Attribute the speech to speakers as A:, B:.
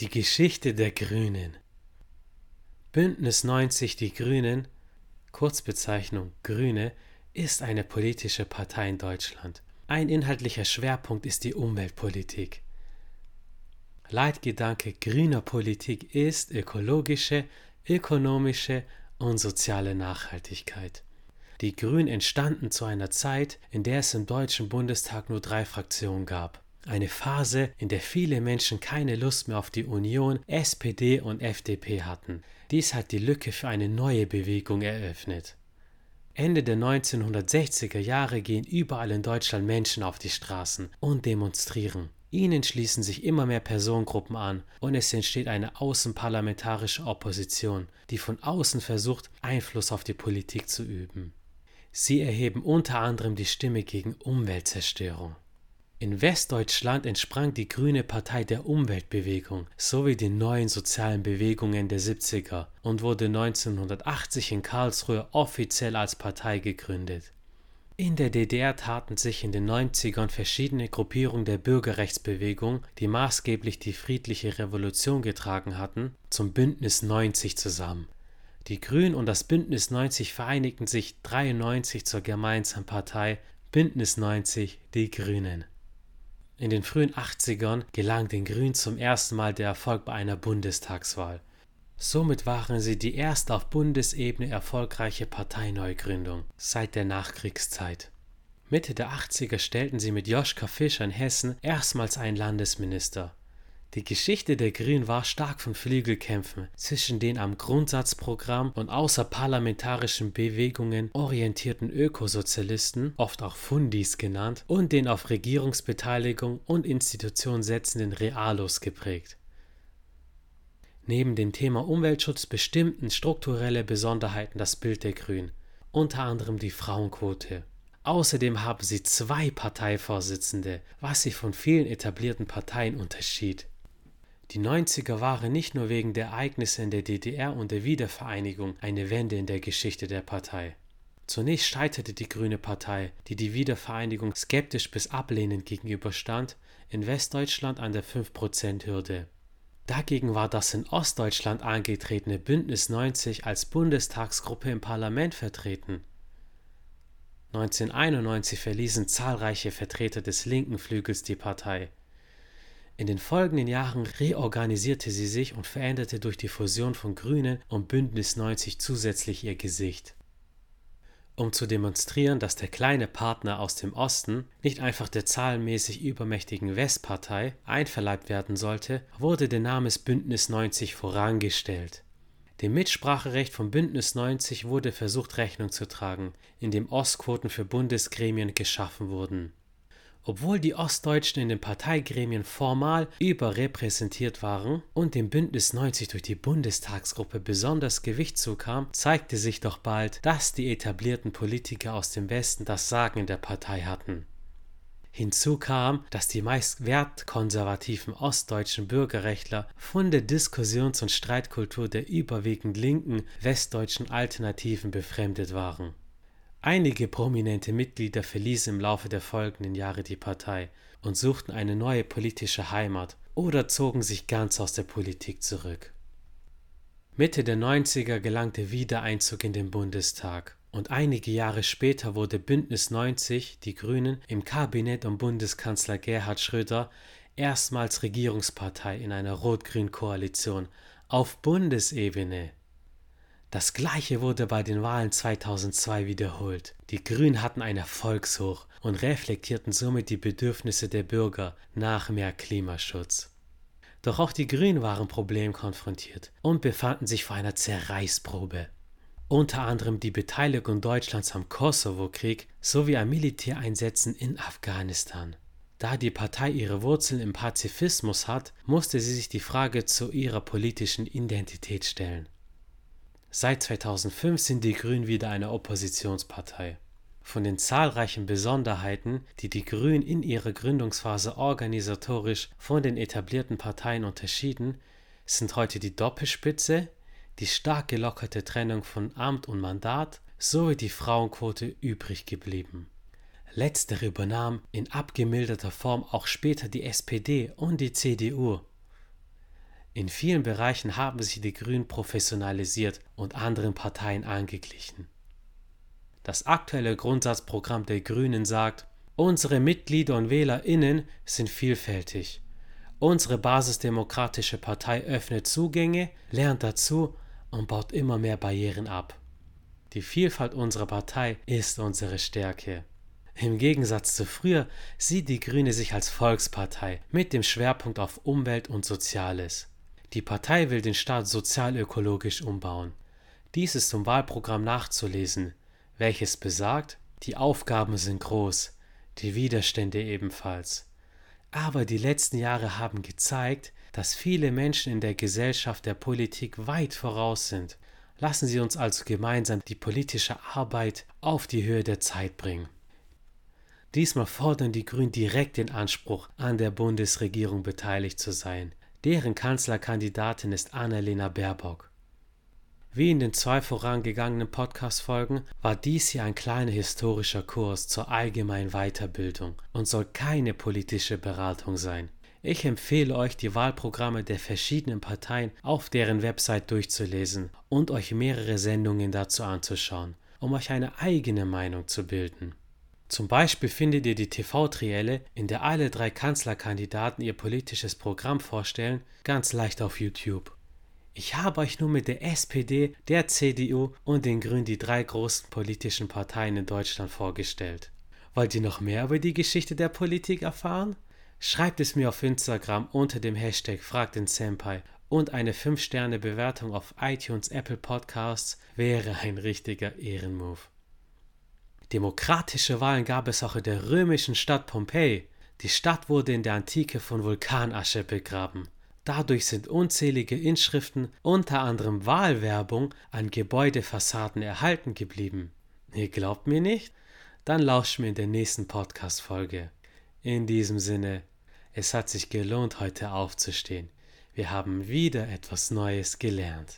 A: Die Geschichte der Grünen. Bündnis 90 Die Grünen, Kurzbezeichnung Grüne, ist eine politische Partei in Deutschland. Ein inhaltlicher Schwerpunkt ist die Umweltpolitik. Leitgedanke grüner Politik ist ökologische, ökonomische und soziale Nachhaltigkeit. Die Grünen entstanden zu einer Zeit, in der es im Deutschen Bundestag nur drei Fraktionen gab. Eine Phase, in der viele Menschen keine Lust mehr auf die Union, SPD und FDP hatten. Dies hat die Lücke für eine neue Bewegung eröffnet. Ende der 1960er Jahre gehen überall in Deutschland Menschen auf die Straßen und demonstrieren. Ihnen schließen sich immer mehr Personengruppen an und es entsteht eine außenparlamentarische Opposition, die von außen versucht, Einfluss auf die Politik zu üben. Sie erheben unter anderem die Stimme gegen Umweltzerstörung. In Westdeutschland entsprang die Grüne Partei der Umweltbewegung sowie den neuen sozialen Bewegungen der 70er und wurde 1980 in Karlsruhe offiziell als Partei gegründet. In der DDR taten sich in den 90ern verschiedene Gruppierungen der Bürgerrechtsbewegung, die maßgeblich die friedliche Revolution getragen hatten, zum Bündnis 90 zusammen. Die Grünen und das Bündnis 90 vereinigten sich 93 zur gemeinsamen Partei Bündnis 90 Die Grünen. In den frühen 80ern gelang den Grünen zum ersten Mal der Erfolg bei einer Bundestagswahl. Somit waren sie die erste auf Bundesebene erfolgreiche Parteineugründung seit der Nachkriegszeit. Mitte der 80er stellten sie mit Joschka Fischer in Hessen erstmals einen Landesminister. Die Geschichte der Grünen war stark von Flügelkämpfen zwischen den am Grundsatzprogramm und außerparlamentarischen Bewegungen orientierten Ökosozialisten, oft auch Fundis genannt, und den auf Regierungsbeteiligung und Institution setzenden Realos geprägt. Neben dem Thema Umweltschutz bestimmten strukturelle Besonderheiten das Bild der Grünen, unter anderem die Frauenquote. Außerdem haben sie zwei Parteivorsitzende, was sie von vielen etablierten Parteien unterschied. Die 90er waren nicht nur wegen der Ereignisse in der DDR und der Wiedervereinigung eine Wende in der Geschichte der Partei. Zunächst scheiterte die Grüne Partei, die die Wiedervereinigung skeptisch bis ablehnend gegenüberstand, in Westdeutschland an der 5%-Hürde. Dagegen war das in Ostdeutschland angetretene Bündnis 90 als Bundestagsgruppe im Parlament vertreten. 1991 verließen zahlreiche Vertreter des linken Flügels die Partei. In den folgenden Jahren reorganisierte sie sich und veränderte durch die Fusion von Grünen und Bündnis 90 zusätzlich ihr Gesicht. Um zu demonstrieren, dass der kleine Partner aus dem Osten nicht einfach der zahlenmäßig übermächtigen Westpartei einverleibt werden sollte, wurde der Name Bündnis 90 vorangestellt. Dem Mitspracherecht von Bündnis 90 wurde versucht Rechnung zu tragen, indem Ostquoten für Bundesgremien geschaffen wurden obwohl die Ostdeutschen in den Parteigremien formal überrepräsentiert waren und dem Bündnis 90 durch die Bundestagsgruppe besonders Gewicht zukam, zeigte sich doch bald, dass die etablierten Politiker aus dem Westen das Sagen in der Partei hatten. Hinzu kam, dass die meist wertkonservativen ostdeutschen Bürgerrechtler von der Diskussions- und Streitkultur der überwiegend linken westdeutschen Alternativen befremdet waren. Einige prominente Mitglieder verließen im Laufe der folgenden Jahre die Partei und suchten eine neue politische Heimat oder zogen sich ganz aus der Politik zurück. Mitte der 90er gelangte Wiedereinzug in den Bundestag und einige Jahre später wurde Bündnis 90, die Grünen, im Kabinett um Bundeskanzler Gerhard Schröder erstmals Regierungspartei in einer rot-grün Koalition auf Bundesebene. Das gleiche wurde bei den Wahlen 2002 wiederholt. Die Grünen hatten ein Erfolgshoch und reflektierten somit die Bedürfnisse der Bürger nach mehr Klimaschutz. Doch auch die Grünen waren problemkonfrontiert und befanden sich vor einer Zerreißprobe. Unter anderem die Beteiligung Deutschlands am Kosovo-Krieg sowie an Militäreinsätzen in Afghanistan. Da die Partei ihre Wurzeln im Pazifismus hat, musste sie sich die Frage zu ihrer politischen Identität stellen. Seit 2005 sind die Grünen wieder eine Oppositionspartei. Von den zahlreichen Besonderheiten, die die Grünen in ihrer Gründungsphase organisatorisch von den etablierten Parteien unterschieden, sind heute die Doppelspitze, die stark gelockerte Trennung von Amt und Mandat sowie die Frauenquote übrig geblieben. Letztere übernahm in abgemilderter Form auch später die SPD und die CDU In vielen Bereichen haben sich die Grünen professionalisiert und anderen Parteien angeglichen. Das aktuelle Grundsatzprogramm der Grünen sagt, unsere Mitglieder und Wählerinnen sind vielfältig. Unsere basisdemokratische Partei öffnet Zugänge, lernt dazu und baut immer mehr Barrieren ab. Die Vielfalt unserer Partei ist unsere Stärke. Im Gegensatz zu früher sieht die Grüne sich als Volkspartei mit dem Schwerpunkt auf Umwelt und Soziales. Die Partei will den Staat sozialökologisch umbauen. Dies ist zum Wahlprogramm nachzulesen, welches besagt, die Aufgaben sind groß, die Widerstände ebenfalls. Aber die letzten Jahre haben gezeigt, dass viele Menschen in der Gesellschaft der Politik weit voraus sind. Lassen Sie uns also gemeinsam die politische Arbeit auf die Höhe der Zeit bringen. Diesmal fordern die Grünen direkt den Anspruch, an der Bundesregierung beteiligt zu sein. Deren Kanzlerkandidatin ist Annalena Baerbock. Wie in den zwei vorangegangenen Podcast-Folgen war dies hier ein kleiner historischer Kurs zur allgemeinen Weiterbildung und soll keine politische Beratung sein. Ich empfehle euch, die Wahlprogramme der verschiedenen Parteien auf deren Website durchzulesen und euch mehrere Sendungen dazu anzuschauen, um euch eine eigene Meinung zu bilden. Zum Beispiel findet ihr die TV-Trielle, in der alle drei Kanzlerkandidaten ihr politisches Programm vorstellen, ganz leicht auf YouTube. Ich habe euch nur mit der SPD, der CDU und den Grünen die drei großen politischen Parteien in Deutschland vorgestellt. Wollt ihr noch mehr über die Geschichte der Politik erfahren? Schreibt es mir auf Instagram unter dem Hashtag Frag den Senpai und eine 5-Sterne-Bewertung auf iTunes Apple Podcasts wäre ein richtiger Ehrenmove. Demokratische Wahlen gab es auch in der römischen Stadt Pompeji. Die Stadt wurde in der Antike von Vulkanasche begraben. Dadurch sind unzählige Inschriften, unter anderem Wahlwerbung, an Gebäudefassaden erhalten geblieben. Ihr glaubt mir nicht? Dann lauscht mir in der nächsten Podcast-Folge. In diesem Sinne, es hat sich gelohnt, heute aufzustehen. Wir haben wieder etwas Neues gelernt.